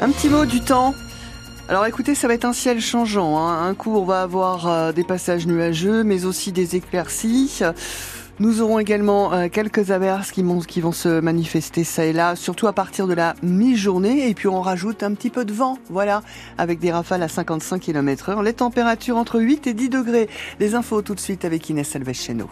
Un petit mot du temps. Alors écoutez, ça va être un ciel changeant. Hein. Un coup, on va avoir euh, des passages nuageux, mais aussi des éclaircies. Nous aurons également euh, quelques averses qui vont, se manifester ça et là, surtout à partir de la mi-journée. Et puis on rajoute un petit peu de vent, voilà, avec des rafales à 55 km heure. Les températures entre 8 et 10 degrés. Les infos tout de suite avec Inès Alves chez nous.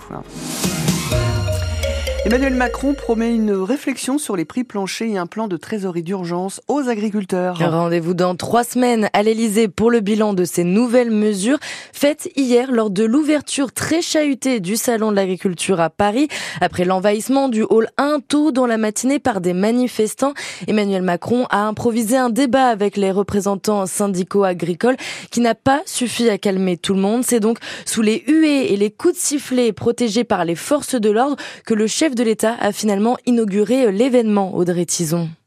Emmanuel Macron promet une réflexion sur les prix planchers et un plan de trésorerie d'urgence aux agriculteurs. Rendez-vous dans trois semaines à l'Elysée pour le bilan de ces nouvelles mesures faites hier lors de l'ouverture très chahutée du Salon de l'agriculture à Paris. Après l'envahissement du hall 1 tôt dans la matinée par des manifestants, Emmanuel Macron a improvisé un débat avec les représentants syndicaux agricoles qui n'a pas suffi à calmer tout le monde. C'est donc sous les huées et les coups de sifflet protégés par les forces de l'ordre que le chef de l'État a finalement inauguré l'événement Audrey Tison.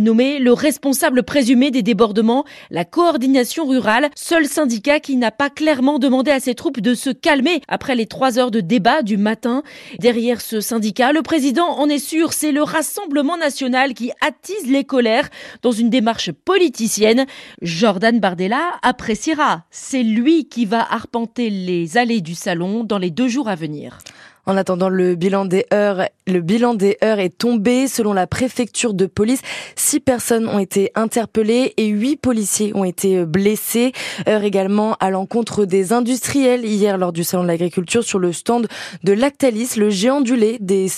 nommé le responsable présumé des débordements, la coordination rurale, seul syndicat qui n'a pas clairement demandé à ses troupes de se calmer après les trois heures de débat du matin. Derrière ce syndicat, le président en est sûr, c'est le Rassemblement national qui attise les colères dans une démarche politicienne. Jordan Bardella appréciera. C'est lui qui va arpenter les allées du salon dans les deux jours à venir. En attendant, le bilan des heures, le bilan des heures est tombé. Selon la préfecture de police, six personnes ont été interpellées et huit policiers ont été blessés. Heure également à l'encontre des industriels hier lors du salon de l'agriculture sur le stand de Lactalis, le géant du lait des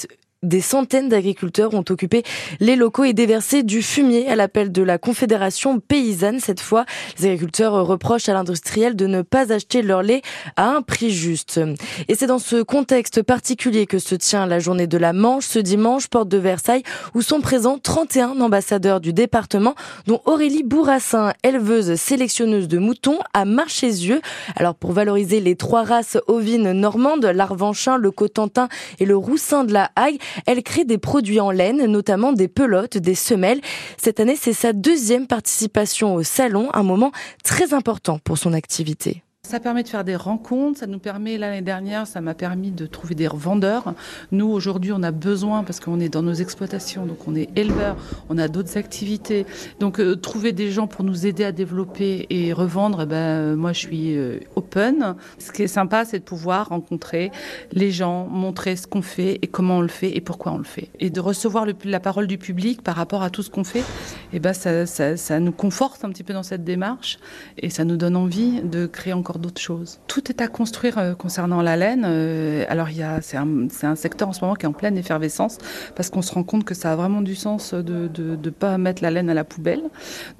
des centaines d'agriculteurs ont occupé les locaux et déversé du fumier à l'appel de la Confédération paysanne. Cette fois, les agriculteurs reprochent à l'industriel de ne pas acheter leur lait à un prix juste. Et c'est dans ce contexte particulier que se tient la journée de la Manche ce dimanche, porte de Versailles, où sont présents 31 ambassadeurs du département, dont Aurélie Bourrassin, éleveuse sélectionneuse de moutons à Marchésieux. Alors pour valoriser les trois races ovines normandes, l'Arvanchin, le Cotentin et le Roussin de la Hague, elle crée des produits en laine, notamment des pelotes, des semelles. Cette année, c'est sa deuxième participation au salon, un moment très important pour son activité. Ça permet de faire des rencontres, ça nous permet, l'année dernière, ça m'a permis de trouver des revendeurs. Nous, aujourd'hui, on a besoin, parce qu'on est dans nos exploitations, donc on est éleveurs, on a d'autres activités. Donc, euh, trouver des gens pour nous aider à développer et revendre, eh ben, euh, moi, je suis euh, open. Ce qui est sympa, c'est de pouvoir rencontrer les gens, montrer ce qu'on fait et comment on le fait et pourquoi on le fait. Et de recevoir la parole du public par rapport à tout ce qu'on fait, eh ben, ça, ça nous conforte un petit peu dans cette démarche et ça nous donne envie de créer encore d'autres choses. Tout est à construire euh, concernant la laine. Euh, alors c'est un, un, secteur en ce moment qui est en pleine effervescence parce qu'on se rend compte que ça a vraiment du sens de ne pas mettre la laine à la poubelle.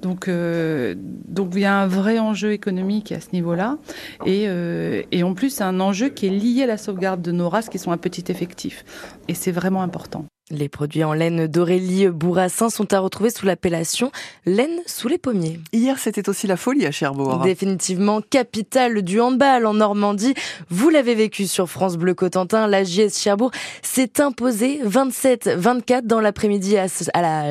Donc, euh, donc il y a un vrai enjeu économique à ce niveau-là. Et, et en plus, c'est un enjeu qui est lié à la sauvegarde de nos races qui sont à petit effectif. Et c'est vraiment important. Les produits en laine d'Aurélie Bourrassin sont à retrouver sous l'appellation laine sous les pommiers. Hier, c'était aussi la folie à Cherbourg. Définitivement capitale du handball en Normandie. Vous l'avez vécu sur France Bleu Cotentin. La JS Cherbourg s'est imposée 27-24 dans l'après-midi à,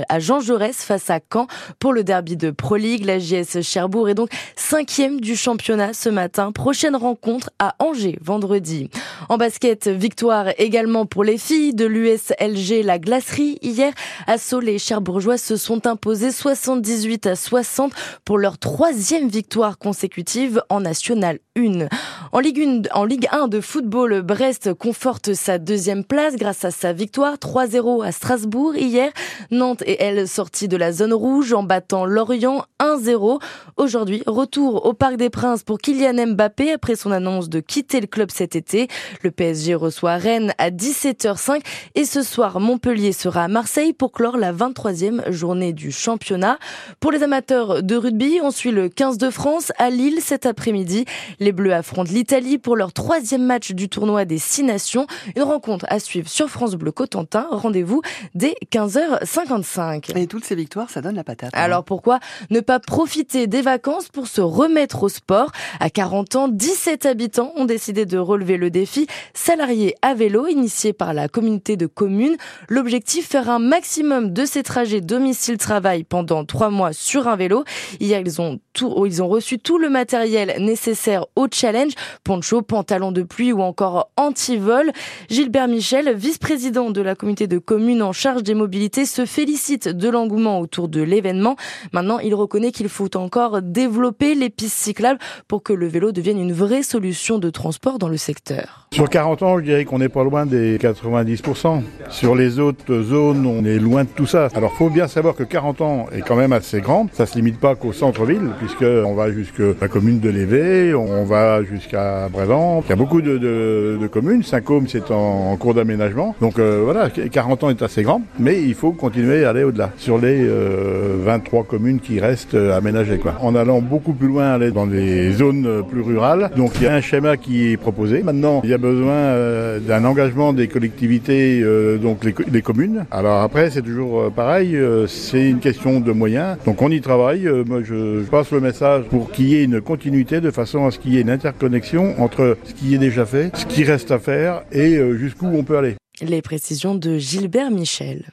à, Jean Jaurès face à Caen pour le derby de Pro League. La JS Cherbourg est donc cinquième du championnat ce matin. Prochaine rencontre à Angers vendredi. En basket, victoire également pour les filles de l'USLG la glacerie hier. Assaut, les Cherbourgeois se sont imposés 78 à 60 pour leur troisième victoire consécutive en National 1. En Ligue 1, en Ligue 1 de football, Brest conforte sa deuxième place grâce à sa victoire 3-0 à Strasbourg hier. Nantes est elle sortie de la zone rouge en battant Lorient 1-0. Aujourd'hui, retour au Parc des Princes pour Kylian Mbappé après son annonce de quitter le club cet été. Le PSG reçoit Rennes à 17h05 et ce soir, Montpellier sera à Marseille pour clore la 23e journée du championnat. Pour les amateurs de rugby, on suit le 15 de France à Lille cet après-midi. Les Bleus affrontent l'Italie pour leur troisième match du tournoi des Six Nations. Une rencontre à suivre sur France Bleu Cotentin. Rendez-vous dès 15h55. Et toutes ces victoires, ça donne la patate. Hein. Alors pourquoi ne pas profiter des vacances pour se remettre au sport? À 40 ans, 17 habitants ont décidé de relever le défi salarié à vélo initié par la communauté de communes. L'objectif, faire un maximum de ces trajets domicile-travail pendant trois mois sur un vélo. Hier, ils ont, tout, ils ont reçu tout le matériel nécessaire au challenge, poncho, pantalon de pluie ou encore anti-vol. Gilbert Michel, vice-président de la communauté de communes en charge des mobilités, se félicite de l'engouement autour de l'événement. Maintenant, il reconnaît qu'il faut encore développer les pistes cyclables pour que le vélo devienne une vraie solution de transport dans le secteur. Sur 40 ans, je dirais qu'on n'est pas loin des 90%. Sur les autres zones, on est loin de tout ça. Alors, faut bien savoir que 40 ans est quand même assez grand. Ça se limite pas qu'au centre-ville, puisque on va jusque la commune de Lévé, on va jusqu'à Brélan. Il y a beaucoup de, de, de communes. Saint-Côme, c'est en, cours d'aménagement. Donc euh, voilà, 40 ans est assez grand, mais il faut continuer à aller au-delà. Sur les euh, 23 communes qui restent euh, aménagées, quoi. En allant beaucoup plus loin, aller dans des zones plus rurales. Donc il y a un schéma qui est proposé. Maintenant, il y a besoin euh, d'un engagement des collectivités, euh, donc les, les, communes. Alors après, c'est toujours pareil, c'est une question de moyens. Donc on y travaille. moi, je, je passe le message pour qu'il y ait une continuité de façon à ce qu'il y ait une interconnexion entre ce qui est déjà fait, ce qui reste à faire et jusqu'où on peut aller. Les précisions de Gilbert Michel.